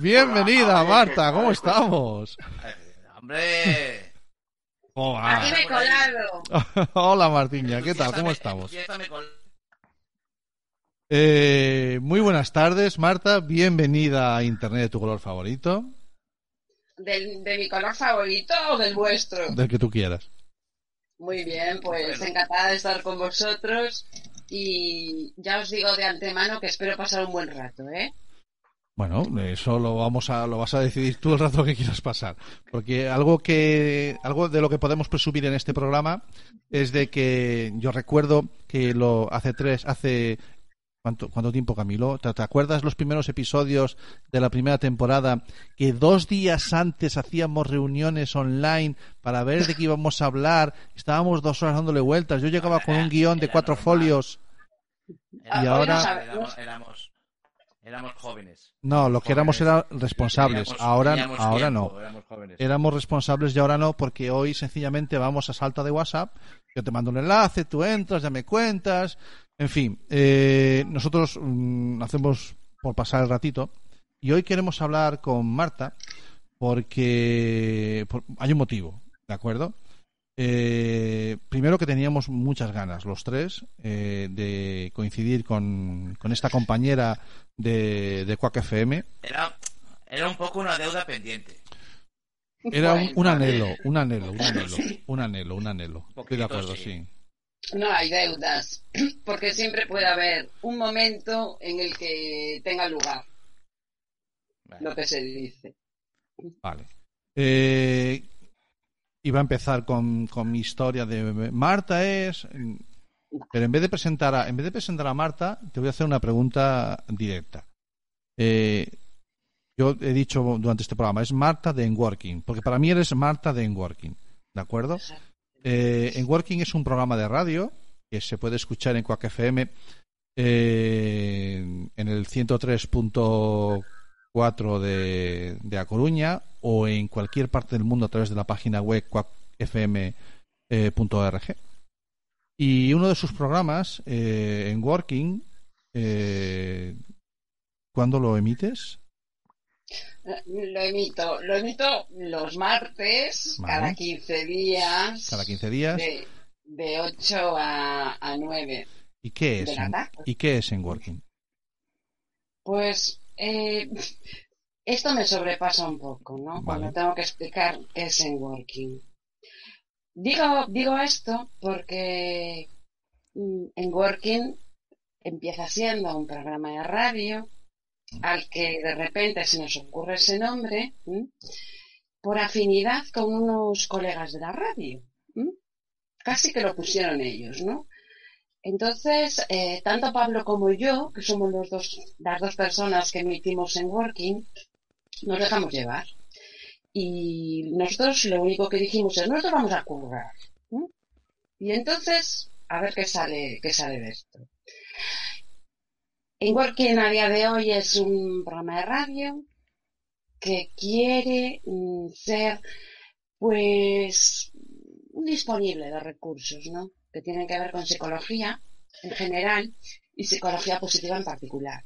Bienvenida, Marta, ¿cómo estamos? ¡Hombre! Hola. Aquí me he colado. Hola, Martiña, ¿qué tal? ¿Cómo estamos? Eh, muy buenas tardes, Marta. Bienvenida a Internet de tu color favorito. ¿Del, ¿De mi color favorito o del vuestro? Del que tú quieras. Muy bien, pues encantada de estar con vosotros y ya os digo de antemano que espero pasar un buen rato, ¿eh? Bueno, eso lo vamos a lo vas a decidir tú el rato que quieras pasar, porque algo que algo de lo que podemos presumir en este programa es de que yo recuerdo que lo hace tres hace ¿Cuánto, ¿Cuánto tiempo, Camilo? ¿Te, ¿Te, acuerdas los primeros episodios de la primera temporada que dos días antes hacíamos reuniones online para ver de qué íbamos a hablar? Estábamos dos horas dándole vueltas. Yo llegaba con un guion de cuatro folios. Y ahora... Éramos, éramos, éramos jóvenes. No, lo que éramos eran responsables. Teníamos- Ahora, ahora tiempo, no. éramos jóvenes. Éramos responsables y ahora no, porque hoy sencillamente vamos a salta de WhatsApp. Yo te mando un enlace, tú entras, ya me cuentas. En fin, eh, nosotros mm, hacemos por pasar el ratito. Y hoy queremos hablar con Marta porque por- hay un motivo, ¿de acuerdo? Eh, primero que teníamos muchas ganas, los tres, eh, de coincidir con, con esta compañera de, de Quack FM. Era, era un poco una deuda pendiente. Era un, anhelo, un anhelo, un anhelo, un anhelo, un anhelo. Estoy de acuerdo, sí. sí. No hay deudas, porque siempre puede haber un momento en el que tenga lugar lo que se dice. Vale. Eh, iba a empezar con, con mi historia de Marta es. Pero en vez de presentar a, en vez de presentar a Marta, te voy a hacer una pregunta directa. Eh, yo he dicho durante este programa, es Marta de Enworking, porque para mí eres Marta de Enworking, ¿de acuerdo? Eh, Enworking es un programa de radio que se puede escuchar en Quack FM eh, en el 103.4 de, de A Coruña o en cualquier parte del mundo a través de la página web quackfm.org. Y uno de sus programas, eh, en Working, eh, ¿cuándo lo emites? Lo emito, lo emito los martes, Vale. cada 15 días, Cada 15 días. de, de 8 a, a 9 ¿Y qué es? En. ¿Y qué es en Working? Pues eh, esto me sobrepasa un poco, ¿no? Vale. Cuando tengo que explicar qué es en working. Digo, digo esto porque mm, en working empieza siendo un programa de radio al que de repente se nos ocurre ese nombre ¿m? por afinidad con unos colegas de la radio. ¿m? Casi que lo pusieron ellos, ¿no? Entonces, eh, tanto Pablo como yo, que somos los dos, las dos personas que emitimos en Working, nos dejamos llevar. Y nosotros lo único que dijimos es, nosotros vamos a currar. Y entonces, a ver qué sale, qué sale de esto. En Working a día de hoy es un programa de radio que quiere mm, ser, pues, un disponible de recursos, ¿no? Que tienen que ver con psicología en general y psicología positiva en particular.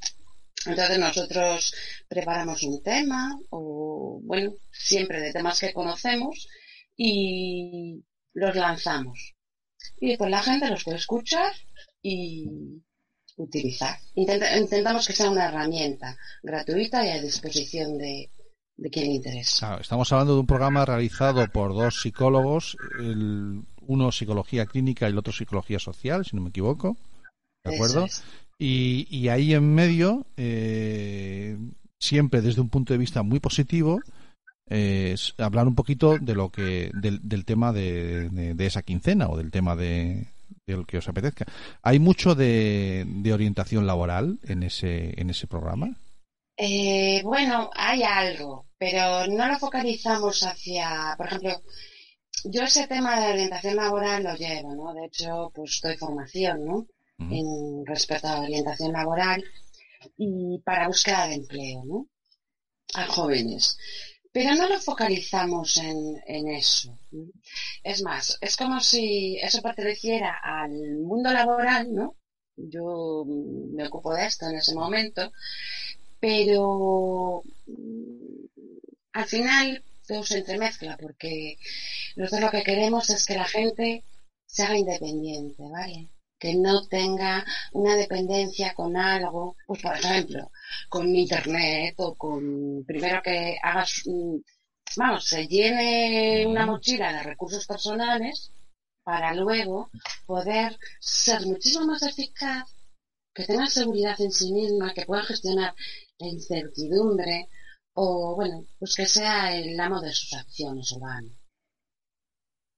Entonces nosotros preparamos un tema o, bueno, siempre de temas que conocemos y los lanzamos. Y después la gente los puede escuchar y utilizar. Intenta- intentamos que sea una herramienta gratuita y a disposición de, de quien. Claro, estamos hablando de un programa realizado por dos psicólogos, el, uno psicología clínica y el otro psicología social, si no me equivoco. ¿De acuerdo? Es. Y, y ahí en medio, eh, siempre desde un punto de vista muy positivo, eh, es hablar un poquito de lo que del, del tema de, de- de esa quincena o del tema de del que os apetezca. Hay mucho de, de orientación laboral en ese en ese programa. Eh, bueno, hay algo, pero no lo focalizamos hacia, por ejemplo, yo ese tema de orientación laboral lo llevo, ¿no? De hecho, pues doy formación, ¿no? En respecto a orientación laboral y para búsqueda de empleo, ¿no? A jóvenes. Pero no lo focalizamos en, en eso. ¿no? Es más, es como si eso perteneciera al mundo laboral, ¿no? Yo me ocupo de esto en ese momento, pero mm, al final todo se entremezcla porque nosotros lo que queremos es que la gente se haga independiente, ¿vale? Que no tenga una dependencia con algo, pues por ejemplo, con internet o con, primero que hagas, mm, vamos, se llene una mochila de recursos personales para luego poder ser muchísimo más eficaz, que tenga seguridad en sí misma, que pueda gestionar la incertidumbre o, bueno, pues que sea el amo de sus acciones o van.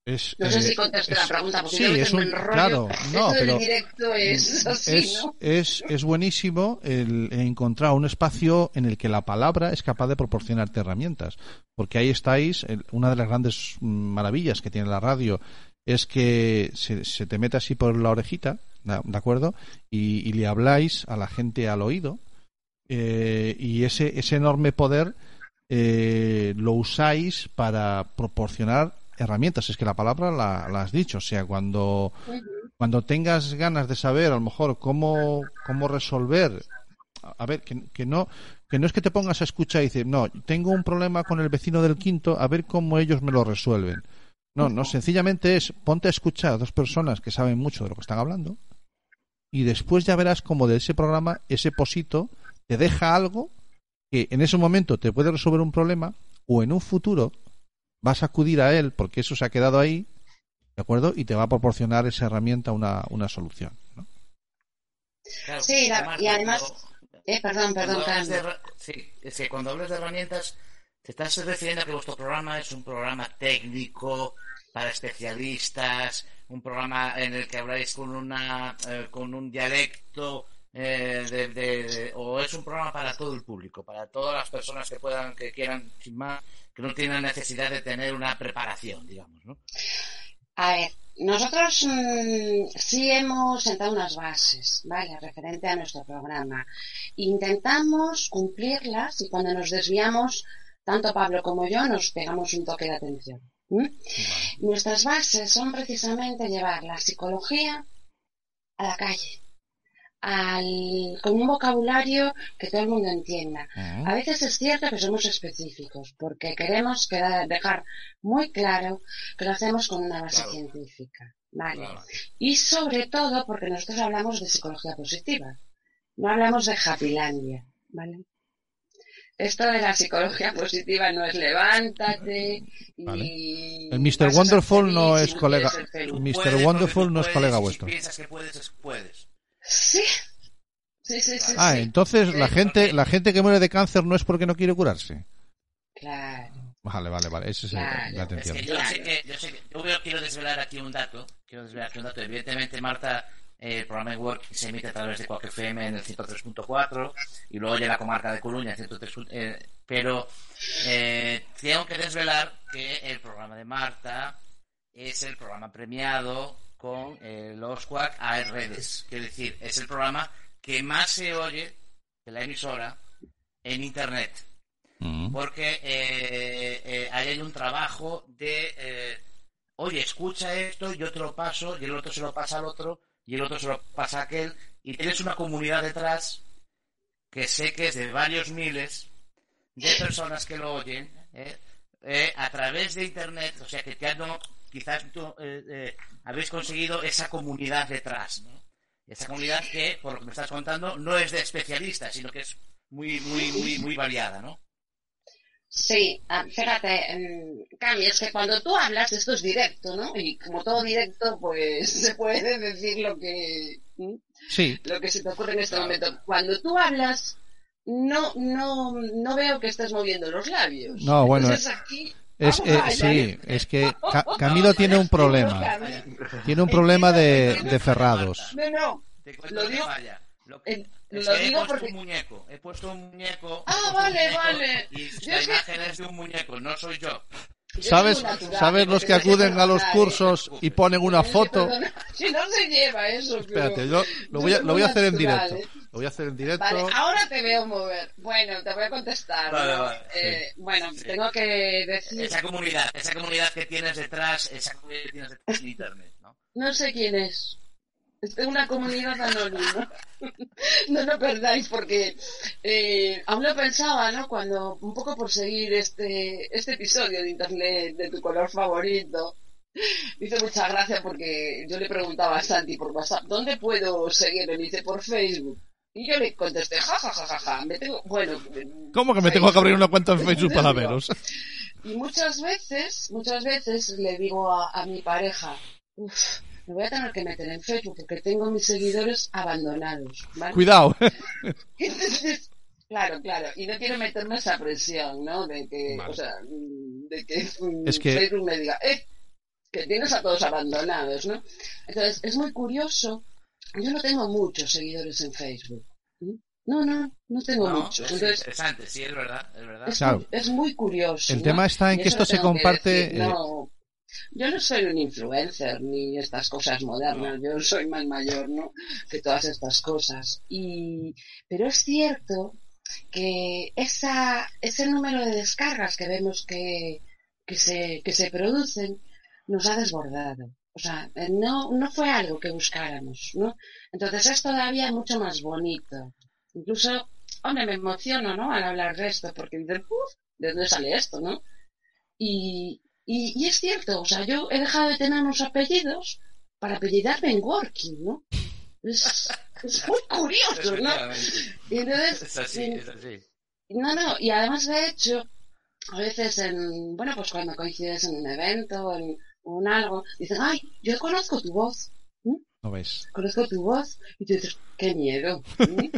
Es, No sé eh, si contesté la pregunta, porque sí, yo es un, claro, no, Esto pero directo es así, es, ¿no? es, es buenísimo el encontrar un espacio en el que la palabra es capaz de proporcionarte herramientas. Porque ahí estáis, el- una de las grandes mm, maravillas que tiene la radio es que se, se te mete así por la orejita, ¿de de acuerdo? Y, y le habláis a la gente al oído. Eh, y ese, ese enorme poder eh, lo usáis para proporcionar herramientas. Es que la palabra la, has dicho. O sea, cuando cuando tengas ganas de saber a lo mejor cómo, cómo resolver a ver que, que no que no es que te pongas a escuchar y decir no tengo un problema con el vecino del quinto a ver cómo ellos me lo resuelven no no sencillamente es ponte a escuchar a dos personas que saben mucho de lo que están hablando y después ya verás cómo de ese programa ese posito te deja algo que en ese momento te puede resolver un problema o en un futuro vas a acudir a él porque eso se ha quedado ahí ¿de acuerdo? Y te va a proporcionar esa herramienta una, una solución. ¿no? Claro, Sí, la- y además- cuando- Eh, perdón, perdón, cuando de sí, es que cuando hablas de herramientas, te estás refiriendo a que vuestro programa es un programa técnico para especialistas, un programa en el que habláis con una eh, con un dialecto eh, de, de- de- o es un programa para todo el público, para todas las personas que puedan, que quieran, sin más, que no tienen necesidad de tener una preparación, digamos, ¿no? A ver, nosotros mm, sí hemos sentado unas bases, ¿vale? Referente a nuestro programa. Intentamos cumplirlas y cuando nos desviamos, tanto Pablo como yo nos pegamos un toque de atención. Nuestras bases son precisamente llevar la psicología a la calle, al, con un vocabulario que todo el mundo entienda. A veces es cierto que somos específicos, porque queremos quedar- dejar muy claro que lo hacemos con una base Claro. científica. ¿vale? Claro. Y sobre todo porque nosotros hablamos de psicología positiva, no hablamos de Happylandia. ¿vale? Esto de la psicología positiva no es levántate y... Vale. El Mr. Wonderful no es colega-. Mr. Wonderful no es colega vuestro. Si piensas que puedes, puedes. Sí. Sí, sí, sí. Ah, sí. entonces la gente, porque- la gente que muere de cáncer no es porque no quiere curarse. Claro. Vale, vale, vale. Ese es Claro, ya te Es que yo Claro. sé que, yo sé que, yo veo- quiero desvelar aquí un dato, quiero desvelar aquí un dato. Evidentemente, Marta, eh, el programa de Work se emite a través de Quack FM en el 103.4 y luego oye la comarca de Coruña, 103, eh, pero eh, tengo que desvelar que el programa de Marta es el programa premiado con eh, los Quack a redes. Quiero decir, es el programa que más se oye de la emisora en Internet Mm. porque eh, eh, ahí hay un trabajo de, eh, oye, escucha esto, yo te lo paso, y el otro se lo pasa al otro, y el otro se lo pasa a aquel, y tienes una comunidad detrás que sé que es de varios miles de personas que lo oyen a través de Internet, o sea que ya no, quizás tú, eh, eh, habéis conseguido esa comunidad detrás, ¿no? Esa comunidad que, por lo que me estás contando, no es de especialistas, sino que es muy, muy, muy, muy variada, ¿no? Sí, ah, fíjate, mm, Cami, es que cuando tú hablas, esto es directo, ¿no? Y como todo directo, pues se puede decir lo que, lo que se te ocurre en este Claro. momento. Cuando tú hablas, no, no, no veo que estés moviendo los labios. No, bueno, Entonces aquí, es, eh, sí, es que Ca- Camilo tiene un problema. Tiene un problema de, de cerrados. No, no. Te cuento Lo digo- falla. Lo, lo digo puesto porque- un muñeco. He puesto un muñeco. Ah, vale, muñeco vale. Y la imagen es de un muñeco, no soy yo. ¿Sabes, ¿sabes los que acuden a los cursos y ponen una foto? Si no se lleva eso, Espérate, yo lo voy a, lo voy a hacer en directo. ¿eh? Lo voy a hacer en directo. Vale, ahora te veo mover. Bueno, te voy a contestar. Vale, vale, Eh, Bueno, Sí. tengo que decir, Esa comunidad, esa comunidad que tienes detrás, esa comunidad que tienes detrás en internet, ¿no? no sé quién es. Es una comunidad anónima. no lo perdáis porque eh, aún lo pensaba, ¿no? Cuando, un poco por seguir este, este episodio de internet de tu color favorito, me hizo mucha gracia porque yo le preguntaba a Santi por WhatsApp, ¿dónde puedo seguirme? Me dice, por Facebook. Y yo le contesté, ja, ja, ja, ja, ja. Me tengo, bueno. ¿Cómo que me tengo que abrir una cuenta en Facebook para veros? Y muchas veces, muchas veces le digo a, a mi pareja, uff, me voy a tener que meter en Facebook porque tengo mis seguidores abandonados. ¿vale? Cuidado. Entonces, claro, claro, y no quiero meterme esa presión, ¿no? De que, Vale. o sea, mm, de que, mm, Es que- Facebook me diga, eh, que tienes a todos abandonados, ¿no? Entonces, es muy curioso. Yo no tengo muchos seguidores en Facebook. No, no, no tengo No, muchos. es Entonces, interesante, sí, es verdad, es verdad. es, Claro. muy, es muy curioso. El ¿no? tema está en Y que esto se que comparte, decir, eh, no, yo no soy un influencer ni estas cosas modernas, yo soy más mayor, ¿no? Que todas estas cosas. Y, pero es cierto que esa, ese número de descargas que vemos que, que se, que se producen nos ha desbordado. O sea, eh, no, no fue algo que buscáramos, ¿no? Entonces es todavía mucho más bonito. Incluso, hombre, me emociono, ¿no? Al hablar de esto, porque dices, "Uf, ¿de dónde sale esto, no? Y, y, y es cierto, o sea, yo he dejado de tener unos apellidos para apellidarme en Working, ¿no? Es, es muy curioso, ¿no? Y entonces, Es así, es así. no, no, y además de hecho, a veces en, bueno, pues cuando coincides en un evento, en un algo, dicen, ay, yo conozco tu voz, ¿No ves? conozco tu voz, y tú dices, qué miedo. ¿Mm?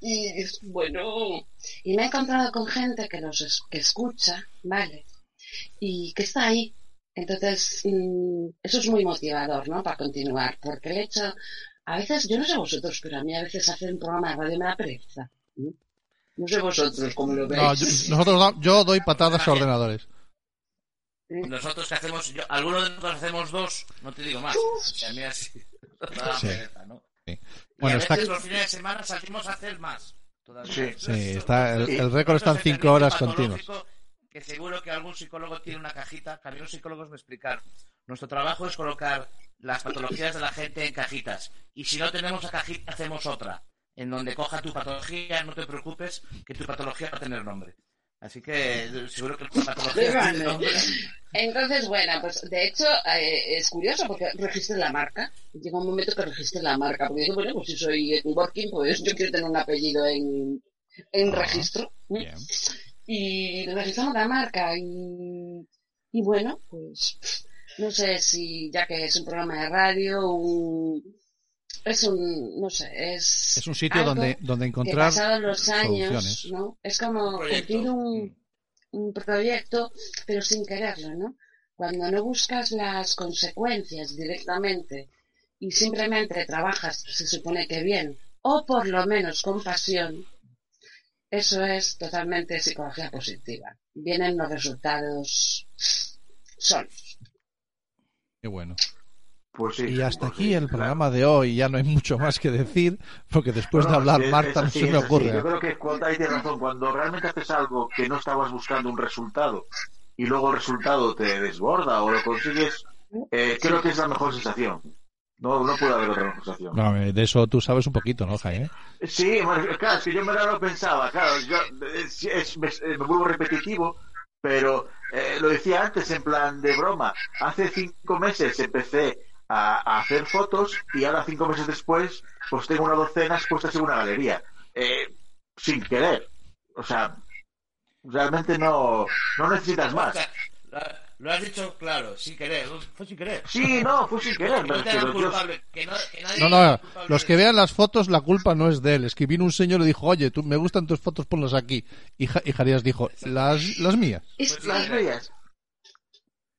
y es bueno, y me he encontrado con gente que los es- que escucha, ¿vale? Y que está ahí. Entonces, mm, eso es muy motivador, ¿no? Para continuar, porque el hecho, a veces, yo no sé vosotros, pero a mí a veces hacer un programa de radio me da pereza. No sé vosotros cómo lo veis. No, yo, nosotros yo doy patadas a ordenadores. Nosotros que hacemos, yo, algunos de nosotros hacemos dos, no te digo más. A mí así. da Sí. pereza, ¿no? Sí. Y Bueno, a está, veces los fines de semana salimos a hacer más. Todavía. Sí. Sí, es- está, el, récord está en Eso es el cinco horas patológico, continuas. Que seguro que algún psicólogo tiene una cajita, que a mí los psicólogos me explicar. Nuestro trabajo es colocar las patologías de la gente en cajitas. Y si no tenemos la cajita, hacemos otra. En donde coja tu patología, no te preocupes, que tu patología va a tener nombre. Así que seguro que tu patología Vale. tiene nombre. Entonces, bueno, pues de hecho eh, es curioso porque registré la marca. Llega un momento que registré la marca. Porque digo, bueno, pues si soy working, pues yo quiero tener un apellido en, en registro. Y registramos la marca y, y bueno, pues no sé si ya que es un programa de radio, un, es un, no sé, es... Es un sitio donde, donde encontrar pasados los años, soluciones. ¿no? Es como cumplir un, un proyecto, pero sin quererlo, ¿no? Cuando no buscas las consecuencias directamente y simplemente trabajas, se supone que bien, o por lo menos con pasión, eso es totalmente psicología positiva. Vienen los resultados solos. Qué bueno. Pues sí. Y hasta pues aquí sí, el claro. programa de hoy. Ya no hay mucho más que decir, porque después de hablar es- Marta es no se me ocurre. Yo creo que cuando hay razón, cuando realmente haces algo que no estabas buscando un resultado y luego el resultado te desborda o lo consigues, eh, creo que es la mejor sensación. No, no puede haber otra sensación. No, eh, de eso tú sabes un poquito, ¿no, Jaime? Sí, claro, es que yo me lo pensaba, claro, yo, es- es- me, me vuelvo repetitivo, pero eh, lo decía antes en plan de broma. Hace cinco meses empecé a, a hacer fotos y ahora cinco meses después, pues tengo una docena puestas en una galería, eh, sin querer. O sea, realmente no, no necesitas más. Lo- has dicho claro, sin querer. Fue sin querer. Sí, no, fue sin querer. Que no te culpable. Que no, que nadie No, no, culpable los que vean las fotos, la culpa no es de él. Es que vino un señor y dijo, oye, tú, me gustan tus fotos, ponlas aquí. Y, Ja- y Jarías dijo, las, las mías. Y- Pues Las veías.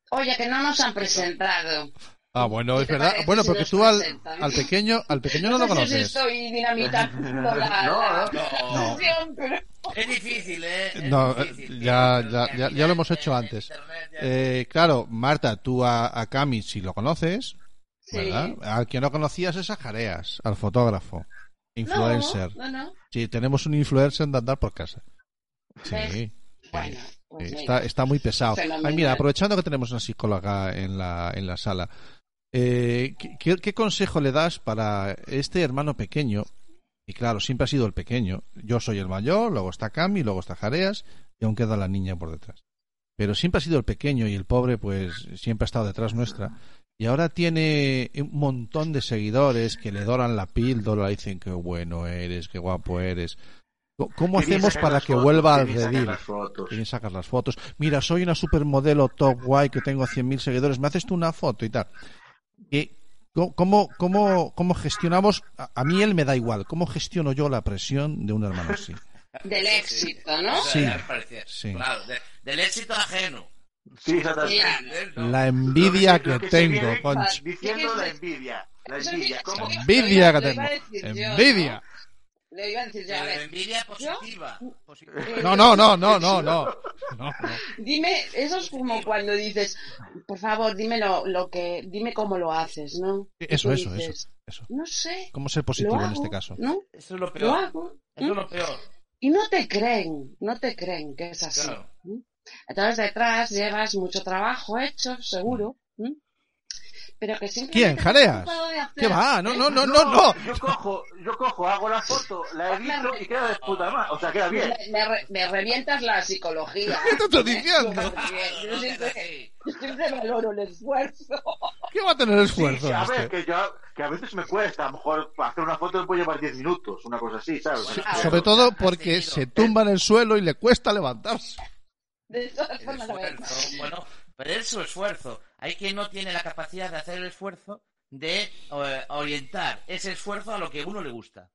Oye, que no nos han presentado. Ah, bueno, ¿Qué es verdad. parece Bueno, porque tú al, al pequeño, al pequeño no lo conoces. estoy dinamitando la, No, no. Es difícil, ¿eh? Es No, difícil. ya, ya, ya, lo hemos hecho antes. Eh, claro, Marta, tú a, a Cami, si lo conoces, Sí. ¿verdad? Al que no conocías es a Jareas, al fotógrafo, influencer. No, no, no. Sí, tenemos un influencer de andar por casa. Sí, Bueno, pues está, está muy pesado. Ay, mira, aprovechando que tenemos una psicóloga en la, en la sala, Eh, ¿qué, qué consejo le das para este hermano pequeño? Y claro, siempre ha sido el pequeño. Yo soy el mayor, luego está Cami, luego está Jareas y aún queda la niña por detrás. Pero siempre ha sido el pequeño y el pobre, pues siempre ha estado detrás nuestra. Y ahora tiene un montón de seguidores que le doran la píldora, dicen que bueno eres, qué guapo eres. ¿Cómo hacemos para que fotos, vuelva al redil? Quieren sacar las fotos. Mira, soy una supermodelo top guay que tengo 100.000 seguidores. ¿Me haces tú una foto y tal? ¿Cómo, cómo, ¿Cómo gestionamos? A, a mí él me da igual. ¿Cómo gestiono yo la presión de un hermano así? Del éxito, ¿no? Sí, sí. Claro, de- del éxito ajeno. Sí, no. La envidia que- que tengo, concho. Diciendo la envidia. La envidia. ¿Cómo? Envidia que tengo. Envidia. Le iba a decir yo, a Pero ver, envidia positiva. positiva. No, no, no, no, no, no. Dime, eso es como cuando dices, por favor, dime lo, lo que, dime cómo lo haces, ¿no? Eso, eso, dices, eso, eso. No sé, ¿Cómo ser lo positivo hago, en este caso? ¿no? Eso es lo Lo peor. hago. Eso es lo peor. Y no te creen, no te creen que es así. Claro. Entonces detrás llevas mucho trabajo hecho, seguro. Pero que siempre ¿Quién? ¿Jareas? ¿Qué va? No, no, no, no, no. Yo cojo, yo cojo, hago la foto, la edito y queda de puta madre. O sea, queda bien. Me, me me revientas la psicología. ¿Qué te estoy diciendo? Yo siempre, sí. yo siempre valoro el esfuerzo. ¿Qué va a tener esfuerzo Sí, a ver, este? que, yo, que a veces me cuesta, a lo mejor hacer una foto me puede llevar 10 minutos, una cosa así, ¿sabes? Sí, Ah, Sobre todo porque se tumba en el suelo y le cuesta levantarse. De todas formas, a ver, esfuerzo, bueno, pero es su esfuerzo. Hay quien no tiene la capacidad de hacer el esfuerzo de eh, orientar ese esfuerzo a lo que a uno le gusta.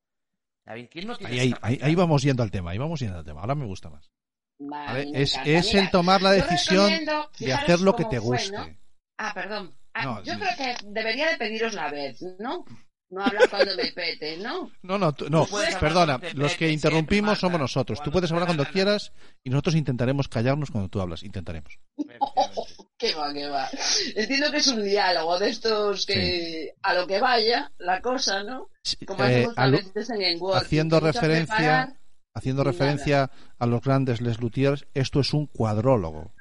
¿Sabes? ¿Quién no tiene Ahí, esa ahí, ahí, capacidad? ahí vamos yendo al tema, ahí vamos yendo al tema. Ahora me gusta más. Es, es Mira, el tomar la decisión de hacer lo que te fue, guste. ¿no? Ah, perdón. Ah, No, yo sí. creo que debería de pediros la vez, ¿no? No hablar cuando me pete, ¿no? No, no, tú- no, perdona, los que interrumpimos somos nosotros. Tú puedes hablar cuando quieras y nosotros intentaremos callarnos cuando tú hablas. Intentaremos. Que va, que va. Entiendo que es un diálogo de estos que a lo que vaya la cosa, ¿no? Como Eh, hacemos a veces en el Word. haciendo referencia- preparar. haciendo Nada. referencia a los grandes Les Luthiers, esto es un cuadrólogo.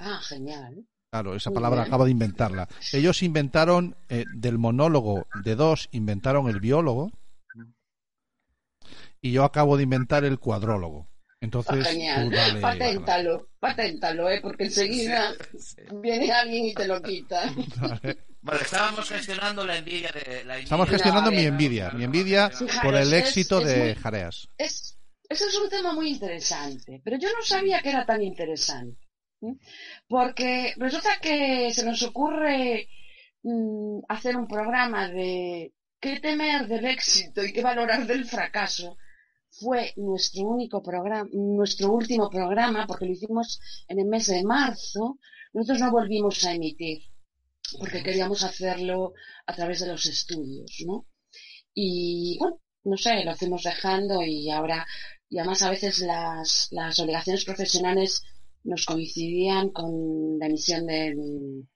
Ah, genial. Claro, esa palabra acabo de inventarla. Ellos inventaron eh, del monólogo de dos, inventaron el biólogo y yo acabo de inventar el cuadrólogo. Ah, Entonces, genial. tú dale- paténtalo, paténtalo, ¿eh? Porque enseguida Sí. viene alguien y te lo quita. Bueno, estábamos gestionando la envidia de la envidia. Estamos gestionando a mi envidia, mi envidia por el éxito es de muy- Jareas. Es, eso es un tema muy interesante, pero yo no sabía que era tan interesante. ¿M? Porque resulta que se nos ocurre mm, hacer un programa de qué temer del éxito y qué valorar del fracaso. Fue nuestro único programa, nuestro último programa, porque lo hicimos en el mes de marzo. Nosotros no volvimos a emitir, porque queríamos hacerlo a través de los estudios, ¿no? Y bueno, no sé, lo fuimos dejando y ahora, y además a veces las, las obligaciones profesionales nos coincidían con la emisión del,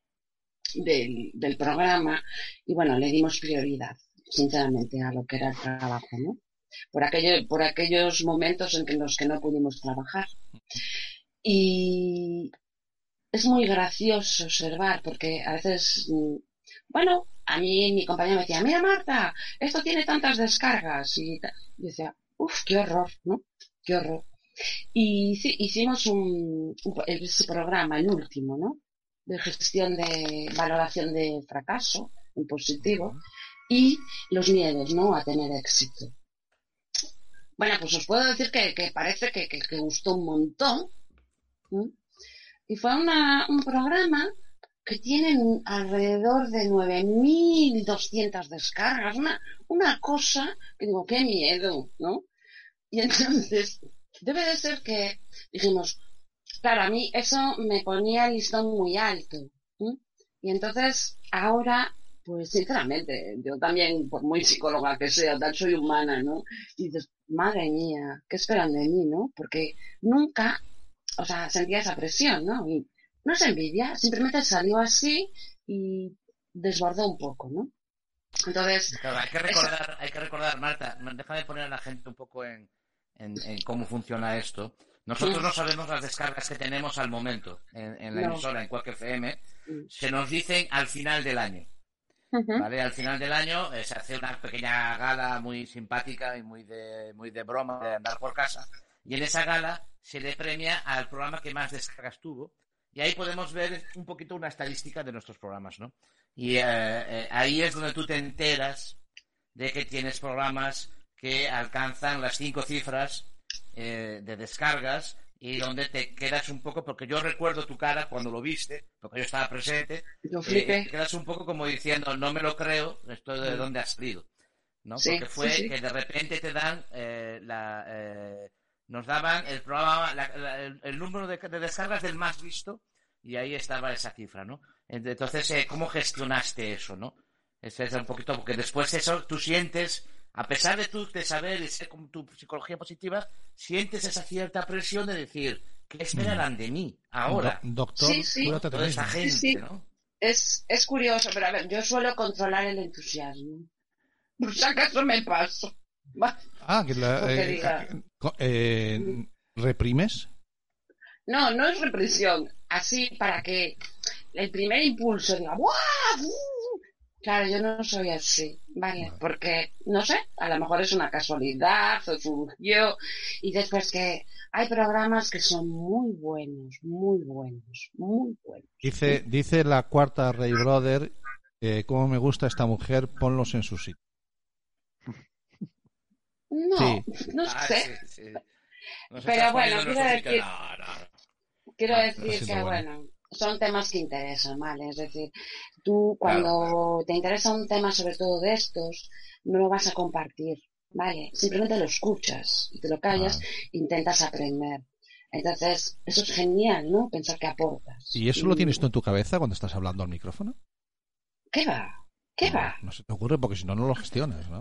del, programa y bueno, le dimos prioridad, sinceramente, a lo que era el trabajo, ¿no? Por, aquello, por aquellos momentos en que- los que no pudimos trabajar. Y es muy gracioso observar, porque a veces, mm, bueno, a mí mi compañero me decía, mira Marta, esto tiene tantas descargas. Y yo decía, uff, qué horror, ¿no? Qué horror. Y hici- hicimos un, ese programa, el último, ¿no? De gestión de valoración de fracaso, en positivo, y los miedos, ¿no? A tener éxito. Bueno, pues os puedo decir que, que parece que, que- que gustó un montón. Y fue una- un programa que tiene alrededor de 9.200 descargas, una, una cosa que digo, qué miedo, ¿no? Y entonces, debe de ser que dijimos, claro, a mí eso me ponía el listón muy alto. Y entonces, ahora, pues sinceramente, yo también, por muy psicóloga que sea, tal, soy humana, ¿no? Y dices, madre mía, ¿qué esperan de mí, no? Porque nunca, o sea, sentía esa presión, ¿no? Y no es envidia, simplemente salió así y desbordó un poco, ¿no? Entonces, Claro, hay que recordar, hay que recordar, Marta, déjame poner a la gente un poco en, en, en cómo funciona esto. Nosotros no sabemos las descargas que tenemos al momento en, en la No. emisora, en Quack FM. Se nos dicen al final del año. ¿vale? Al final del año eh, se hace una pequeña gala muy simpática y muy de, muy de broma de andar por casa. Y en esa gala se le premia al programa que más descargas tuvo. Y ahí podemos ver un poquito una estadística de nuestros programas, ¿no? Y eh, eh, ahí es donde tú te enteras de que tienes programas que alcanzan las cinco cifras eh, de descargas y donde te quedas un poco, porque yo recuerdo tu cara cuando lo viste, porque yo estaba presente, Yo eh, te quedas un poco como diciendo, no me lo creo, esto de Mm. dónde has salido. ¿no? Sí, porque fue sí, sí. que de repente te dan eh, la... eh, nos daban el programa, la- la- el, el número de, de descargas del más visto y ahí estaba esa cifra, ¿no? Entonces, eh, ¿cómo gestionaste eso, no? Ese es un poquito, porque después eso tú sientes, a pesar de tú de saber y ser con tu psicología positiva, sientes esa cierta presión de decir, ¿qué esperarán de mí ahora? Do- doctor, Sí, sí. Toda esa gente, sí. ¿no? Es, es curioso, pero a ver, yo suelo controlar el entusiasmo. Por si acaso me paso. Ah, que la, eh, co- eh, ¿reprimes? No, no es represión. Así para que el primer impulso diga ¡Buah! Claro, yo no soy así, ¿vale? Vale. Porque, no sé, a lo mejor es una casualidad, o surgió, y después que hay programas que son muy buenos, muy buenos, muy buenos. Dice, dice la cuarta Ray Brother, eh, cómo me gusta esta mujer, ponlos en su sitio. No, Sí. no Ah, sé. sí, sí. Nos Pero bueno, quiero decir- No, no, no. Quiero Ah, decir que, bueno. Son temas que interesan, ¿vale? Es decir, tú cuando te interesa un tema sobre todo de estos, no lo vas a compartir, ¿vale? Simplemente lo escuchas y te lo callas, Ah. intentas aprender. Entonces, eso es genial, ¿no? Pensar que aportas. ¿Y eso lo tienes tú en tu cabeza cuando estás hablando al micrófono? ¿Qué va? ¿Qué no, va? No se te ocurre porque si no, no lo gestionas, ¿no?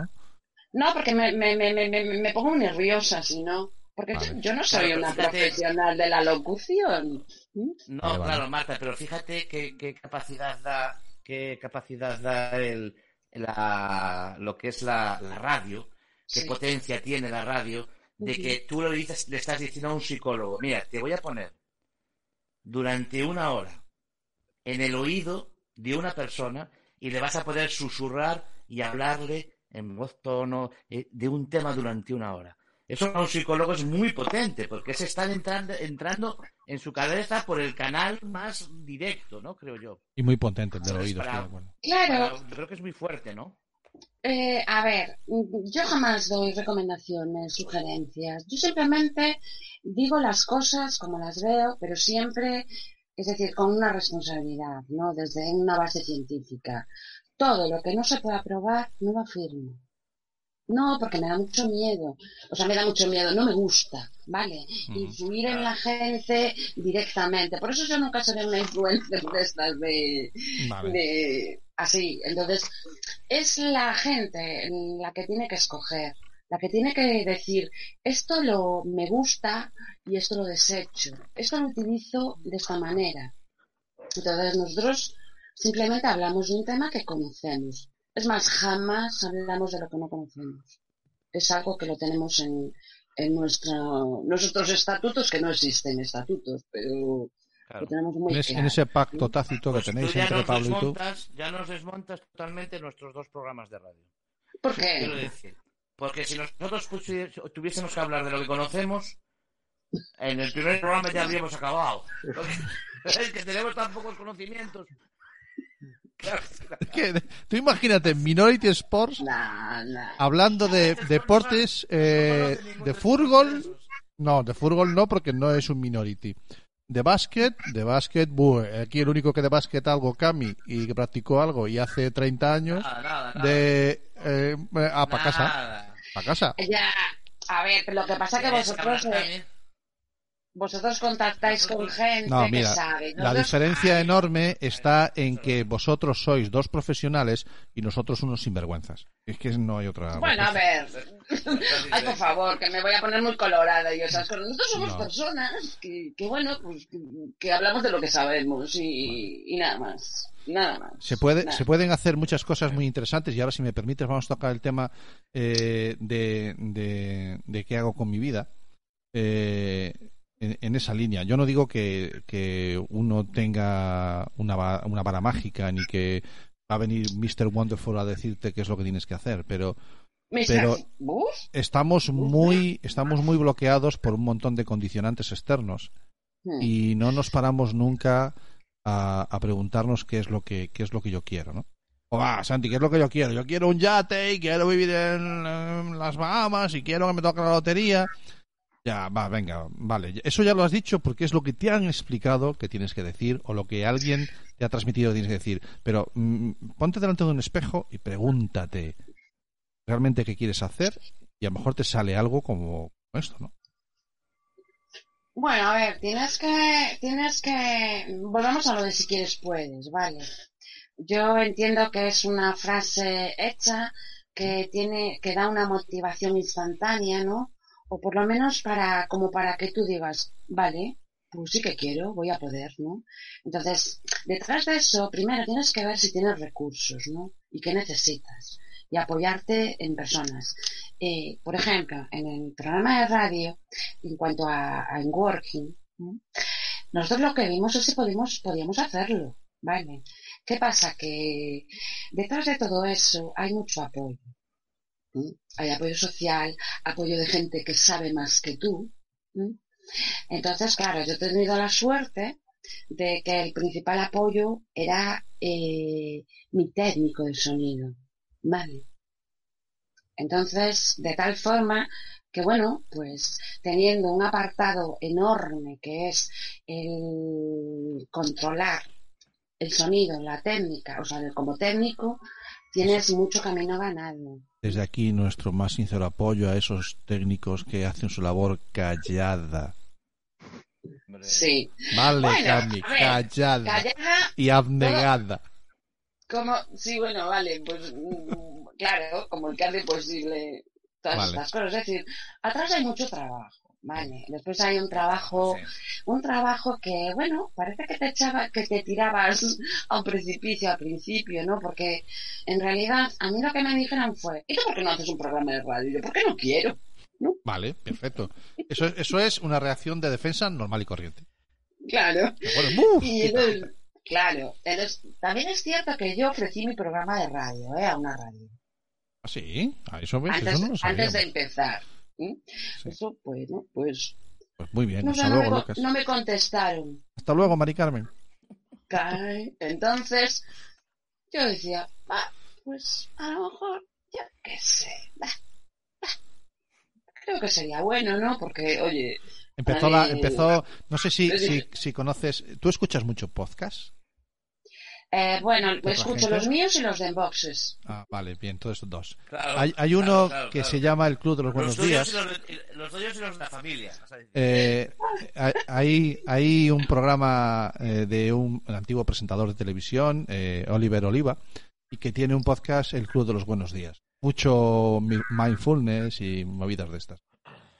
No, porque me, me, me, me, me- me pongo nerviosa, si no. Porque Vale. yo no soy Claro, una fíjate. profesional de la locución. ¿Mm? No, Vale, vale. claro, Marta, pero fíjate qué, qué capacidad da, qué capacidad da el, la, lo que es la, la radio, qué Sí. potencia tiene la radio, de que tú le, dices, le estás diciendo a un psicólogo, mira, te voy a poner durante una hora en el oído de una persona y le vas a poder susurrar y hablarle en voz tono eh, de un tema durante una hora. Eso para un psicólogo es muy potente, porque se están entrando, entrando en su cabeza por el canal más directo, ¿no? Creo yo. Y muy potente el del oído, para- estoy de acuerdo. Claro, Para- creo que es muy fuerte, ¿no? Eh, a ver, yo jamás doy recomendaciones, sugerencias. Yo simplemente digo las cosas como las veo, pero siempre, es decir, con una responsabilidad, ¿no? Desde una base científica. Todo lo que no se pueda probar, no lo afirmo. No, porque me da mucho miedo. O sea, me da mucho miedo, no me gusta, ¿vale? Influir en la gente directamente. Por eso yo nunca seré una influencer de estas de, Vale. de así. Entonces, es la gente la que tiene que escoger, la que tiene que decir, esto lo me gusta y esto lo desecho, esto lo utilizo de esta manera. Entonces, nosotros simplemente hablamos de un tema que conocemos. Es más, jamás hablamos de lo que no conocemos. Es algo que lo tenemos en, en nuestro, nuestros estatutos, que no existen estatutos, pero Claro. lo tenemos muy En, ese- en claro. ese pacto tácito que Pues tenéis entre Pablo y tú. desmontas, ya nos desmontas totalmente nuestros dos programas de radio. ¿Por Quiero qué? decir, porque si nosotros tuviésemos que hablar de lo que conocemos, en el primer programa ya habríamos acabado. Porque es que tenemos tan pocos conocimientos. Claro, tú imagínate, Minority Sports Nah, nah. hablando de deportes, eh, de fútbol. No, de fútbol no, porque no es un Minority. De básquet, de básquet, buh, aquí el único que de básquet algo, Cami, y que practicó algo y hace 30 años, Nada, nada, nada. de... Eh, ah, para casa, para casa. Ya, a ver, pero lo que pasa es que vosotros, eh. Vosotros contactáis con gente No, que mira, sabe. la diferencia Ay, enorme está en que vosotros sois dos profesionales y nosotros unos sinvergüenzas. Es que no hay otra. Bueno, a ver. Ay, por favor, que me voy a poner muy colorada y esas cosas. Nosotros somos No. personas que, que bueno, pues que, que hablamos de lo que sabemos y, y nada más. Nada más. Se, puede, Nada. se pueden hacer muchas cosas muy interesantes y ahora, si me permites, vamos a tocar el tema eh, de, de, de qué hago con mi vida. Eh, en, en esa línea. Yo no digo que, que uno tenga una, una vara mágica ni que va a venir Mr. Wonderful a decirte qué es lo que tienes que hacer, pero. Pero- estamos muy, estamos muy bloqueados por un montón de condicionantes externos Hmm. y no nos paramos nunca a, a preguntarnos qué es lo que qué es lo que yo quiero, ¿no? O va, Santi, ¿qué es lo que yo quiero? Yo quiero un yate y quiero vivir en, en las Bahamas y quiero que me toque la lotería. Ya, va, venga, vale. Eso ya lo has dicho porque es lo que te han explicado que tienes que decir o lo que alguien te ha transmitido que tienes que decir. Pero mm, ponte delante de un espejo y pregúntate realmente qué quieres hacer y a lo mejor te sale algo como esto, ¿no? Bueno, a ver, tienes que, tienes que, volvamos a lo de si quieres puedes, vale. Yo entiendo que es una frase hecha que tiene, que da una motivación instantánea, ¿no? O por lo menos para, como para que tú digas, vale, pues sí que quiero, voy a poder, ¿no? Entonces, detrás de eso, primero tienes que ver si tienes recursos, ¿no? Y qué necesitas. Y apoyarte en personas. Eh, por ejemplo, en el programa de radio, en cuanto a, a en working, ¿no? nosotros lo que vimos es si podíamos, podíamos hacerlo, ¿vale? ¿Qué pasa? Que detrás de todo eso hay mucho apoyo. Hay apoyo social, apoyo de gente que sabe más que tú. Entonces, claro, yo he tenido la suerte de que el principal apoyo era eh, mi técnico de sonido, ¿vale? Entonces, de tal forma que bueno, pues teniendo un apartado enorme que es el controlar el sonido, la técnica, o sea, como técnico, tienes mucho camino ganado. Desde aquí nuestro más sincero apoyo a esos técnicos que hacen su labor callada. Sí. Vale, Bueno, Cami, callada Callada, y abnegada. como, sí, bueno, vale, pues mm, claro, como el que hace posible todas Vale. estas cosas. Es decir, atrás hay mucho trabajo, ¿vale? Después hay un trabajo sí. un trabajo que, bueno, parece que te echaba, que te tirabas a un precipicio al principio, ¿no? Porque en realidad a mí lo que me dijeron fue, ¿y tú por qué no haces un programa de radio? Yo, ¿por qué no quiero? Vale, perfecto. Eso, eso es una reacción de defensa normal y corriente. Claro. Pero bueno, ¡buf! Y entonces, claro, entonces, también es cierto que yo ofrecí mi programa de radio, ¿eh? A una radio. ¿Ah, sí? Ah, eso, ves, Antes, eso no lo antes de empezar. ¿Eh? Sí. Eso, bueno, pues, Pues muy bien, no, hasta no, luego, Lucas. no me contestaron. Hasta luego, Mari Carmen. Entonces, yo decía, va, pues a lo mejor, yo qué sé, va, va. Creo que sería bueno, ¿no? Porque, oye, Empezó la, empezó, no sé si, Sí. si, si conoces, ¿tú escuchas mucho podcast? Eh, bueno, ¿Otra escucho gente? los míos y los de Boxes. Ah, vale, bien, todos dos. Claro, Hay, uno claro, que claro. se llama el Club de los Buenos los Días. los, tuyos y los de la familia. Eh, hay, hay un programa eh, de un antiguo presentador de televisión, eh, Oliver Oliva, y que tiene un podcast, El Club de los Buenos Días. Mucho mi- mindfulness y movidas de estas.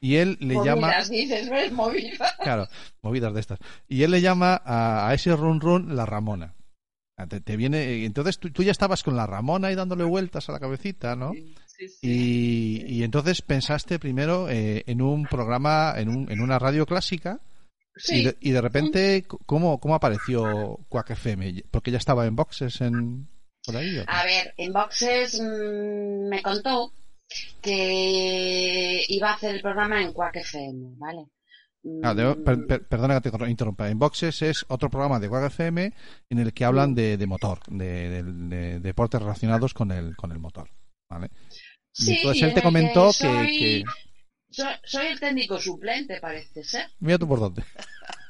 Y él le llama, Movidas, dices, ¿ves? Movidas. claro, movidas de estas. Y él le llama a, a ese run run la Ramona. Ah, Te, te viene, entonces tú, tú ya estabas con la Ramona ahí dándole vueltas a la cabecita, ¿no? Sí, sí. Y, y entonces pensaste primero eh, en un programa, en, un, en una radio clásica, Sí. y, de, y de repente, ¿cómo, ¿cómo apareció Quack FM? ¿Porque ya estaba en boxes en, por ahí? o? A ver, en Boxes mm, me contó que iba a hacer el programa en Quack FM, ¿vale? Ah, de- per- per- perdona que te interrumpa. En Boxes es otro programa de Quack FM en el que hablan de, de motor, de, de- de deportes relacionados con el, con el motor. ¿vale? Y sí, entonces y él en te el comentó que, soy, que- Soy, soy el técnico suplente, parece ser. Mira tú por dónde.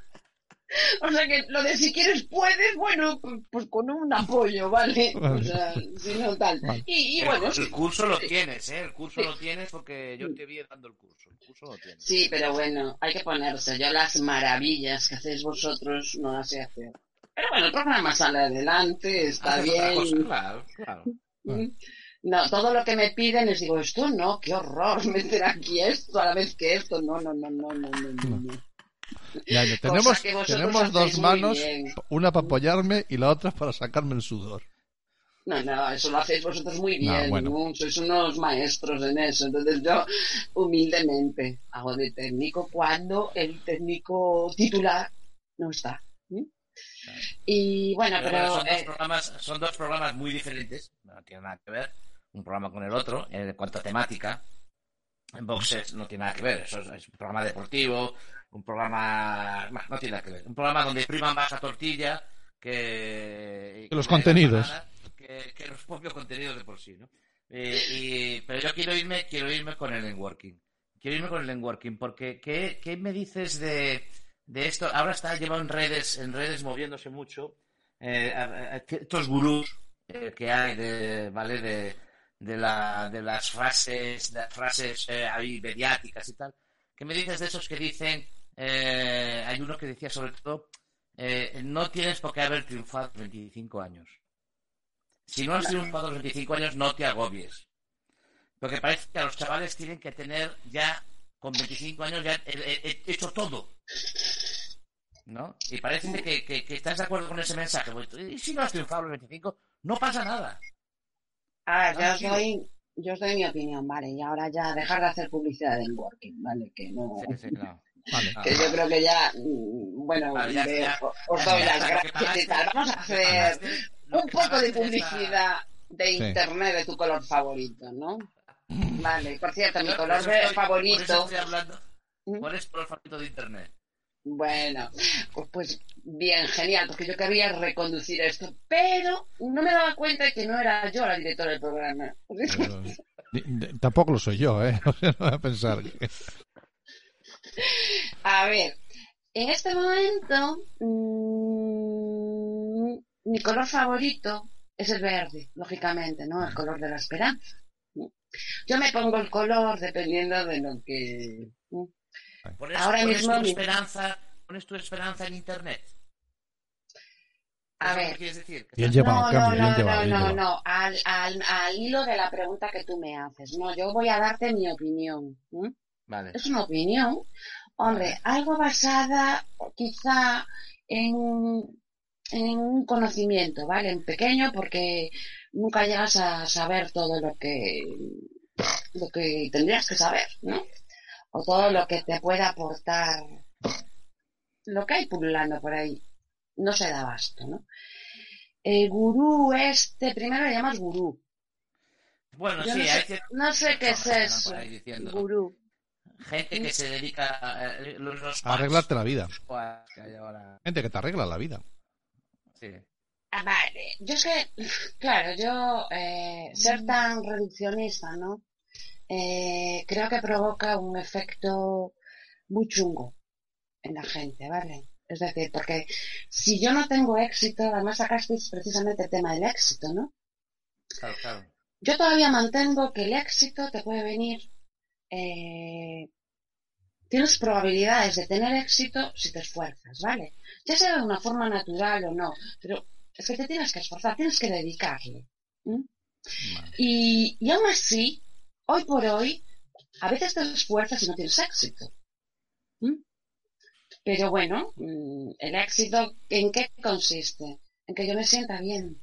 O sea que lo de si quieres puedes, bueno, pues, pues con un apoyo, ¿vale? Vale. O sea, si no tal. Vale. Y, bueno, el curso lo tienes, ¿eh? El curso lo tienes porque yo te vi dando el curso. El curso lo tienes. sí, pero bueno, hay que ponerse. Yo las maravillas que hacéis vosotros no las sé hacer. Pero bueno, el programa sale adelante, está Haces otra cosa, bien. claro, claro. Mm. No, todo lo que me piden les digo, esto no, qué horror meter aquí esto a la vez que esto. No, no, no, no, no, no, no. no. Ya, ya, tenemos tenemos dos manos, una para apoyarme y la otra para sacarme el sudor. No, no, eso lo hacéis vosotros muy No, bien, bueno. ¿no? sois unos maestros en eso. Entonces yo, humildemente, hago de técnico cuando el técnico titular no está. ¿sí? Y bueno, Pero pero... bueno, son, dos eh, programas, son dos programas muy diferentes, no tiene nada que ver un programa con el otro en cuanto a temática. En boxes no tiene nada que ver, eso es, es un programa deportivo, un programa... No tiene nada que ver, un programa donde priman más la tortilla que... Que los que contenidos. banana, Que, que los propios contenidos de por sí, ¿no? Eh, y- pero yo quiero irme, quiero irme con el networking. Quiero irme con el networking, porque ¿qué, qué me dices de, de esto? Ahora está llevado en redes, en redes moviéndose mucho. eh, a- a- estos gurús eh, que hay de, ¿vale? De, de, la, de las frases, de las frases eh, ahí mediáticas y tal. ¿Qué me dices de esos que dicen, eh, hay uno que decía sobre todo, eh, no tienes por qué haber triunfado a los 25 años. Si no has triunfado los 25 años, no te agobies. Porque parece que a los chavales tienen que tener ya, con 25 años, ya eh, eh, hecho todo. ¿No? Y parece que, que, que estás de acuerdo con ese mensaje. Y si no has triunfado los 25, no pasa nada. A ver, yo os doy, yo os doy mi opinión, ¿vale? Y ahora ya dejar de hacer publicidad del working, ¿vale? Que no... Sí, sí, no. Vale. Ah, Que yo creo que ya, mm, bueno, Vale, ya- de- ya- os doy ya, las gracias y pagaste- tal. Vamos a hacer un poco de publicidad de Sí. internet de tu color favorito, ¿no? Vale, por cierto, mi color Por eso favorito, estoy hablando. ¿Mm? ¿Cuál es tu color favorito de internet? bueno, pues, pues bien, genial, porque yo quería reconducir esto, pero no me daba cuenta de que no era yo la directora del programa. Pero, tampoco lo soy yo, ¿eh? O sea, no voy a pensar que... A ver, en este momento mm, mi color favorito es el verde, lógicamente, ¿no? El color de la esperanza. Yo me pongo el color dependiendo de lo que... ¿no? ¿Pones, Ahora pones mismo tu mi- esperanza, pones tu esperanza en internet? A ¿Eso ver. quieres decir? ¿Que Bien estás- llevado, no, cambio, no, bien no, llevado, no, no, no, al, al, al hilo de la pregunta que tú me haces. No, yo voy a darte mi opinión. ¿m? Vale. Es una opinión, hombre, algo basada quizá en un, en un conocimiento, ¿vale? En pequeño, porque nunca llegas a saber todo lo que, lo que tendrías que saber, ¿no? O todo lo que te pueda aportar lo que hay pululando por ahí. No se da abasto, ¿no? El gurú este, primero le llamas gurú. Bueno, Yo sí, no, hay sé, ciertas no sé qué es que eso, diciendo. gurú. Gente que se dedica a, eh, los, los A arreglarte la vida. que ahora. Gente que te arregla la vida. Sí. Ah, vale, yo es que, claro, yo eh, ser tan reduccionista, ¿no? Eh, creo que provoca un efecto muy chungo en la gente, ¿vale? Es decir, porque si yo no tengo éxito, además sacasteis precisamente el tema del éxito, ¿no? Claro, claro. Yo todavía mantengo que el éxito te puede venir. Eh, tienes probabilidades de tener éxito si te esfuerzas, ¿vale? Ya sea de una forma natural o no, pero es que te tienes que esforzar, tienes que dedicarle. Y, y aún así, hoy por hoy, a veces te esfuerzas y no tienes éxito. Pero bueno, mm, el éxito, ¿en qué consiste? En que yo me sienta bien.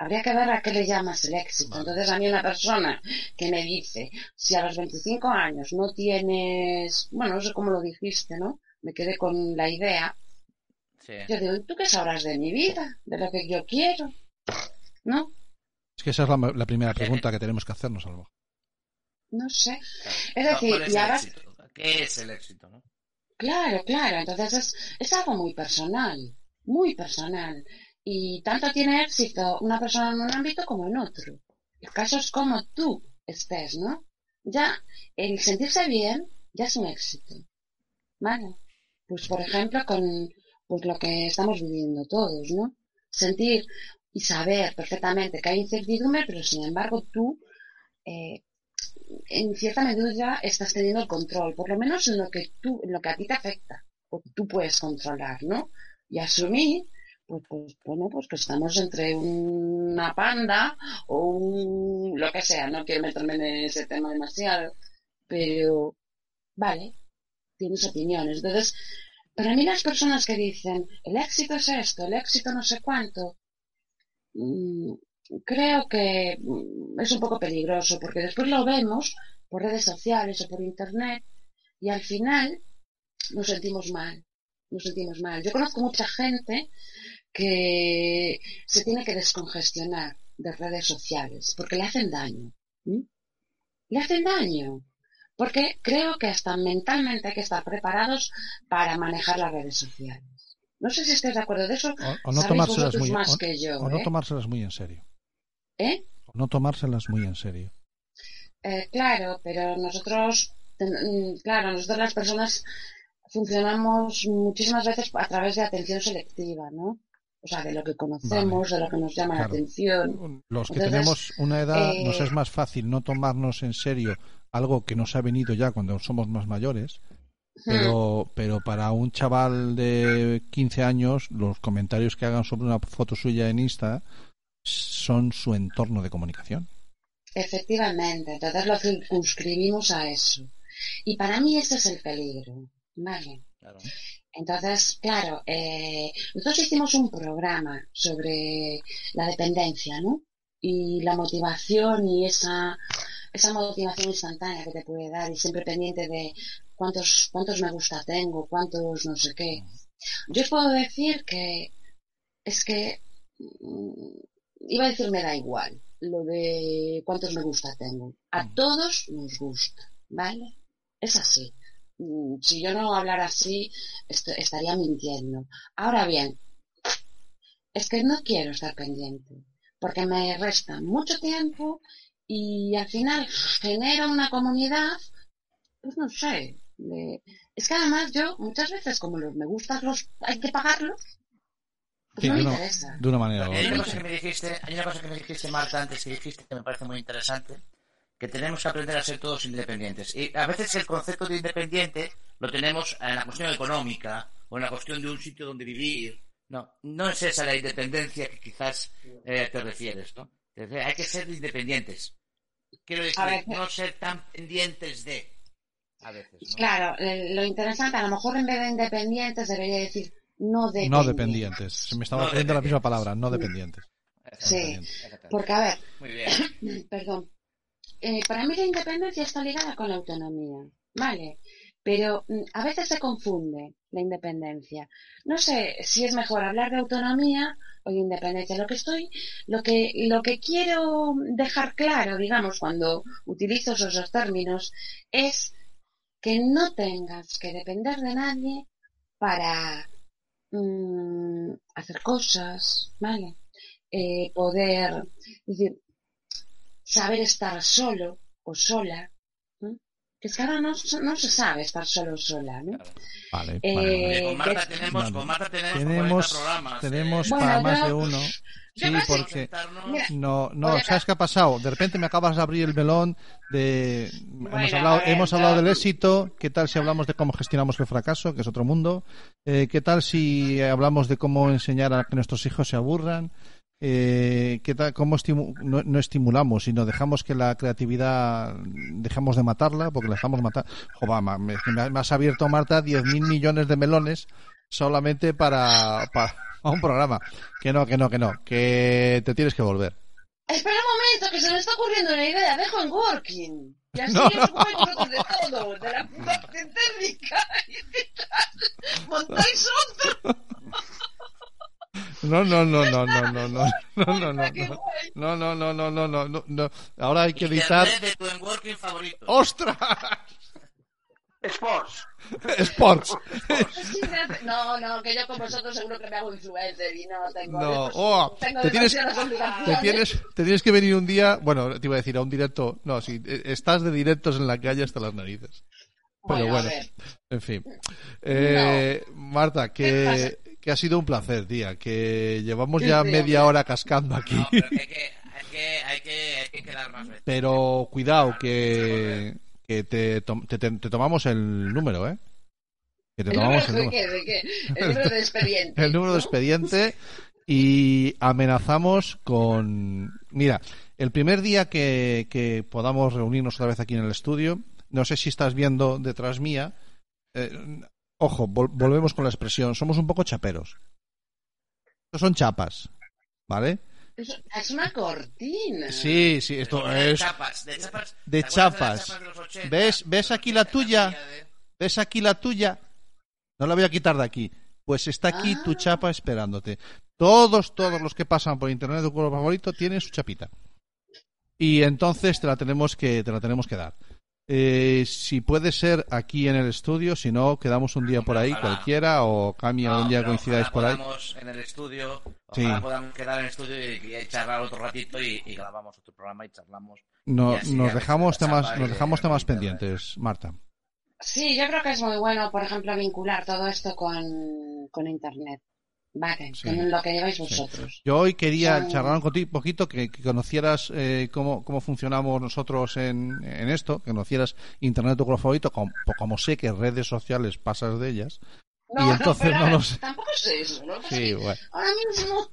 Habría que ver a qué le llamas el éxito. Vale. Entonces, a mí una persona que me dice, si a los 25 años no tienes, bueno, no sé cómo lo dijiste, ¿no? Me quedé con la idea. Sí. Yo digo, ¿y tú qué sabrás de mi vida? De lo que yo quiero, ¿no? Es que esa es la, la primera pregunta que tenemos que hacernos, Alba. No sé. claro. Es decir, ¿Cuál es y éxito? ¿Qué es el éxito, no? Claro, claro. Entonces es, es algo muy personal, muy personal. Y tanto tiene éxito una persona en un ámbito como en otro. El caso es como tú estés, ¿no? Ya el sentirse bien ya es un éxito. ¿Vale? Pues por ejemplo con pues lo que estamos viviendo todos, ¿no? Sentir y saber perfectamente que hay incertidumbre, pero sin embargo tú eh, en cierta medida estás teniendo el control, por lo menos en lo que tú, en lo que a ti te afecta, o que tú puedes controlar, ¿no? Y asumir, pues, pues, bueno, pues que estamos entre una panda o un, lo que sea, no quiero meterme en ese tema demasiado, pero, vale, tienes opiniones. Entonces, para mí las personas que dicen, el éxito es esto, el éxito no sé cuánto, mm, creo que mm, es un poco peligroso porque después lo vemos por redes sociales o por internet y al final nos sentimos mal, nos sentimos mal. Yo conozco mucha gente que se tiene que descongestionar de redes sociales porque le hacen daño. Le hacen daño. Porque creo que hasta mentalmente hay que estar preparados para manejar las redes sociales. No sé si estáis de acuerdo de eso. O, no tomárselas muy, más que yo, o no ¿eh? tomárselas muy en serio. ¿Eh? O no tomárselas muy en serio. Eh, claro, pero nosotros, mm, claro, nosotros las personas funcionamos muchísimas veces a través de atención selectiva, ¿no? O sea, de lo que conocemos, Vale. de lo que nos llama la atención. Los que Entonces, tenemos una edad eh, nos es más fácil no tomarnos en serio algo que nos ha venido ya cuando somos más mayores. Pero, pero para un chaval de 15 años, los comentarios que hagan sobre una foto suya en Insta son su entorno de comunicación. Efectivamente, entonces lo circunscribimos a eso. Y para mí ese es el peligro, ¿vale? Claro. Entonces, claro, eh, nosotros hicimos un programa sobre la dependencia, ¿no? Y la motivación y esa, esa motivación instantánea que te puede dar y siempre pendiente de cuántos, cuántos me gusta tengo, cuántos no sé qué. Yo os puedo decir que es que mm, iba a decir me da igual lo de cuántos me gusta tengo. A todos nos gusta, ¿vale? Es así. Mm, Si yo no hablara así, est- estaría mintiendo. Ahora bien, es que no quiero estar pendiente, porque me resta mucho tiempo y al final genera una comunidad, pues no sé. de- Es que además yo muchas veces como los me gustan los hay que pagarlos, pues Sí, no me de, una, interesa. de una manera Hay una cosa que me dijiste, hay una cosa que me dijiste, Marta, antes que dijiste que me parece muy interesante, que tenemos que aprender a ser todos independientes. Y a veces el concepto de independiente lo tenemos en la cuestión económica o en la cuestión de un sitio donde vivir. No, no es esa la independencia que quizás eh, te refieres, ¿no? Hay que ser independientes. Quiero decir, A ver, no ser tan pendientes de. A veces, ¿no? Claro, eh, lo interesante, a lo mejor en vez de independientes debería decir no dependientes. No dependientes. Se me estaba No ocurriendo la misma palabra, no dependientes. Sí, Exactamente. porque a ver, Muy bien. perdón, eh, para mí la independencia está ligada con la autonomía, ¿vale? Pero mm, a veces se confunde la independencia. No sé si es mejor hablar de autonomía o de independencia. Lo que estoy, lo que, lo que quiero dejar claro, digamos, cuando utilizo esos dos términos, es que no tengas que depender de nadie para mm, hacer cosas, ¿vale? Eh, poder, es decir, saber estar solo o sola. ¿no? Que es que ahora no, se- no se sabe estar solo o sola, ¿no? Vale, Eh, vale, con Marta que- tenemos, Vale. con Marta tenemos, 40 Tenemos, programas. tenemos eh, Bueno, para más yo- de uno. Sí, porque no, no, ¿sabes qué ha pasado? De repente me acabas de abrir el melón de hemos Bueno, hablado, ver, hemos hablado del éxito, ¿qué tal si hablamos de cómo gestionamos el fracaso, que es otro mundo? Eh, ¿qué tal si hablamos de cómo enseñar a que nuestros hijos se aburran? Eh, ¿qué tal, cómo estimu- no, no estimulamos, sino dejamos que la creatividad, dejamos de matarla, porque la dejamos matar. Joder, ma- me, has abierto, Marta, 10.000 millones de melones solamente para, para un programa. Que no, que no, que no, que te tienes que volver. Espera un momento, que se me está ocurriendo una idea. Dejo en working. Y así No, no. vosotros de todo, de la parte técnica y tal. Montáis otro. No, no, no, no, no, no, no, no, no, no, no, no, no, no, no, no, no, no, no. Ahora hay que editar. Internet de tu networking favorito. ¡Ostras! Sports. Sports. No, no, que yo con vosotros seguro que me hago influencer y no tengo. No, oh, tengo te tienes, te tienes, te tienes que venir un día, bueno, te iba a decir a un directo, no, eh, estás de directos en la calle hasta las narices. Pero Bueno, bueno, en fin. Eh, Marta, ¿Qué que, que ha sido un placer, tía, que llevamos ya media hombre. hora cascando aquí. No, pero que hay que, hay que, hay que, hay que quedar más veces. Pero cuidado, que, que te, te, te- te tomamos el número, ¿eh? Que te ¿El tomamos número el de número. qué? ¿De qué? El número de expediente. El número de expediente y amenazamos con... Mira, el primer día que, que podamos reunirnos otra vez aquí en el estudio, no sé si estás viendo detrás mía, eh, ojo, vol- volvemos con la expresión, somos un poco chaperos. Estos son chapas, ¿vale? Es, una cortina. Sí, sí, esto de es... chapas, de chapas. de ¿te acuerdas chapas. las chapas de los 80? ¿Ves- ves aquí la tuya? De- ¿Ves aquí la tuya? No la voy a quitar de aquí. Pues está aquí tu Ah. chapa esperándote. Todos, todos los que pasan por internet de tu color favorito tienen su chapita. Y entonces te la tenemos que, te la tenemos que dar. Eh, si puede ser aquí en el estudio, si no, quedamos un día por ahí, Ojalá. cualquiera, o Cami, No, algún día pero coincidáis por ahí. en el estudio, Sí. ojalá podamos quedar en el estudio y, y charlar otro ratito y, y grabamos otro programa y charlamos. No, y nos dejamos temas, nos de- dejamos temas de- pendientes, Marta. Sí, yo creo que es muy bueno, por ejemplo, vincular todo esto con, con Internet. Vale, Sí. con lo que lleváis Sí. vosotros. Yo hoy quería Son- charlar contigo un poquito, que, que conocieras eh, cómo, cómo funcionamos nosotros en, en esto, que conocieras Internet tu color favorito, como, como sé que redes sociales pasas de ellas. Y entonces no ver, lo sé. Tampoco sé eso, ¿no? Sí, bueno. Ahora mismo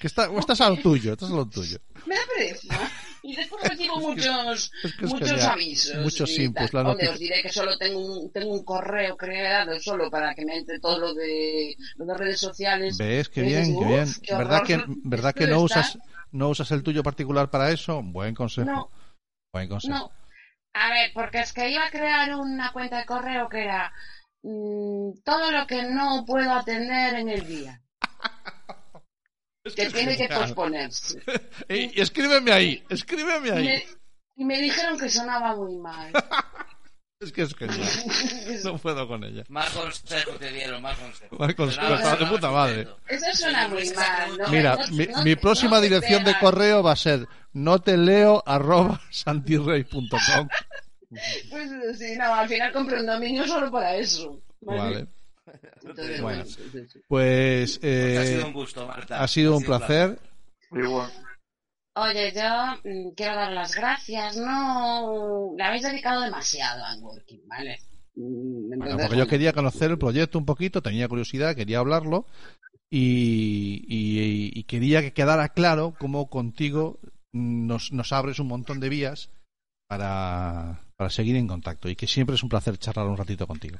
Que está, estás a lo tuyo, estás a lo tuyo. me da pereza. Y después recibo muchos, es que es muchos genial. avisos. Muchos inputs, la Hombre, os diré que solo tengo un, tengo un correo creado solo para que me entre todo lo de, lo de redes sociales. ¿Ves? Qué bien, qué "Uf, bien. qué ¿Verdad que, horror". verdad que no usas, no usas el tuyo particular para eso? Buen consejo. No, Buen consejo. no. A ver, porque es que iba a crear una cuenta de correo que era mm, todo lo que no puedo atender en el día. Que tiene que posponerse. Ey, escríbeme ahí, escríbeme Y ahí. me, y me dijeron que sonaba muy mal. Es que es genial. No puedo con ella. Más consejos te dieron, más consejos. Más consejos, de puta madre. Eso suena muy mal. ¿no? Mira, No- mi, no- mi próxima dirección de correo va a ser no te leo arroba santirrey.com. Pues sí, no, al final compré un dominio solo para eso. Vale. Entonces, Bueno. bueno, sí, sí, sí. Pues Pues ha eh, sido un gusto, Marta. ha sido un placer. Bueno. Oye, yo mm, quiero dar las gracias. No, le habéis dedicado demasiado a Working, ¿vale? Mm, Bueno, entonces, porque yo bueno, quería conocer el proyecto un poquito, tenía curiosidad, quería hablarlo y, y- y quería que quedara claro cómo contigo nos, nos abres un montón de vías para, para seguir en contacto y que siempre es un placer charlar un ratito contigo.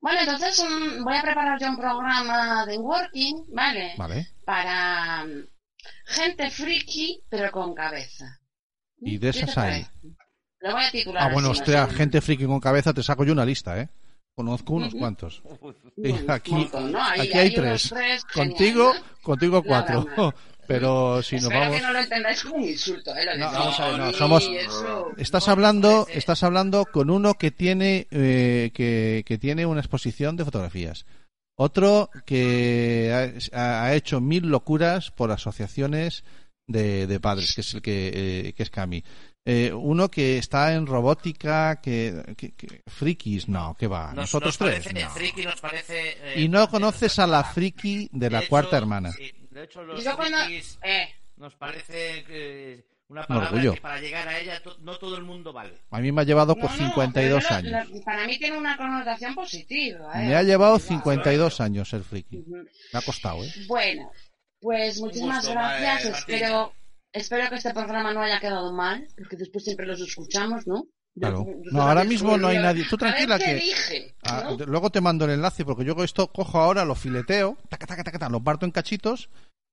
Bueno, entonces mm, voy a preparar yo un programa de Working, ¿vale? ¿Vale? Para mm, gente friki, pero con cabeza. Y de ¿Qué te esas hay. Lo voy a titular. Ah, bueno, así, hostia, gente friki con cabeza, te saco yo una lista, ¿eh? Conozco unos cuantos. Y aquí, montón, ¿no? Ahí- aquí hay tres. tres Contigo, genial, ¿no? contigo cuatro. Pero si nos Espero vamos... que no lo entendáis como un insulto, ¿eh? Lo de No, friki, vamos a ver, no, somos- eso- Estás No, hablando, estás hablando con uno que tiene eh, que, que tiene una exposición de fotografías. Otro que ha, ha hecho mil locuras por asociaciones de, de padres, que es el que, eh, que es Cami. Eh, uno que está en robótica, que, que- que- frikis, no, que va. Nos- Nosotros nos tres. parece- no. friki nos parece, eh, Y no conoces a la friki de la cuarta hermana. sí, de hecho, los cuando... Eh, nos parece que una Un palabra orgullo. que para llegar a ella to- no todo el mundo vale. A mí me ha llevado no, por no, 52 pero años. la- para mí tiene una connotación positiva, ¿eh? Me ha llevado Positiva. 52 años ser friki. Ujú. Me ha costado, ¿eh? Bueno, pues muchísimas gusto, gracias. Martín. espero, espero que este programa no haya quedado mal, porque después siempre los escuchamos, ¿no? Claro. No, ahora mismo no hay nadie. Tú tranquila que- dije, Ah, ¿no? de- luego te mando el enlace porque yo esto cojo ahora, lo fileteo, taca, taca, taca, taca, lo parto en cachitos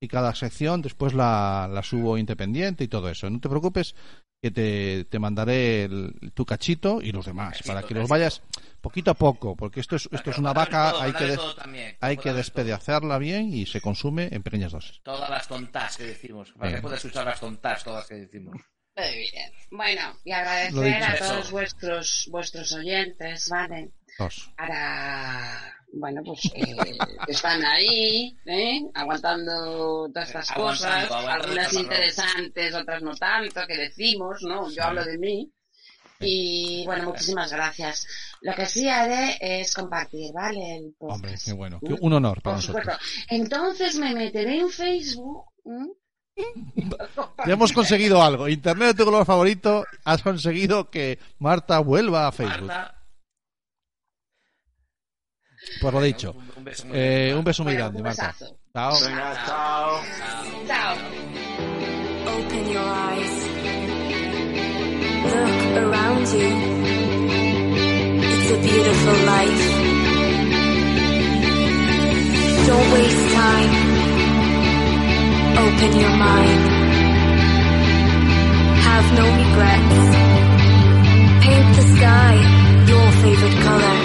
y cada sección después la, la subo independiente y todo eso. No te preocupes que te, te mandaré el- tu cachito y los demás Cachito, para que los vayas poquito a poco porque esto es, esto es una vaca, hay que, hay que despedazarla bien y se consume en pequeñas dosis. Todas las tontas que decimos. Para Bien. que puedas escuchar las tontas todas que decimos. Muy bien. Bueno, y agradecer a todos vuestros vuestros oyentes, ¿vale? Dos. Para, bueno, pues eh, están ahí, ¿eh? Aguantando todas estas Aguantando, cosas, aguantando algunas interesantes, otras no tanto, que decimos, ¿no? Yo hablo de mí. Y bueno, muchísimas gracias. Lo que sí haré es compartir, ¿vale? El podcast. Hombre, qué bueno. Qué- Un honor para Por supuesto. nosotros. Entonces me meteré en Facebook. ¿m? Ya hemos conseguido algo. Internet de tu color favorito. Has conseguido que Marta vuelva a Facebook. Marta, Por lo dicho. un, un beso muy Eh, grande. un beso muy Bueno, grande, un Marta. Chao. Venga, chao. Chao. Open your eyes. Look around you. It's a beautiful life. Don't waste time. Open your mind. Have no regrets. Paint the sky your favorite color.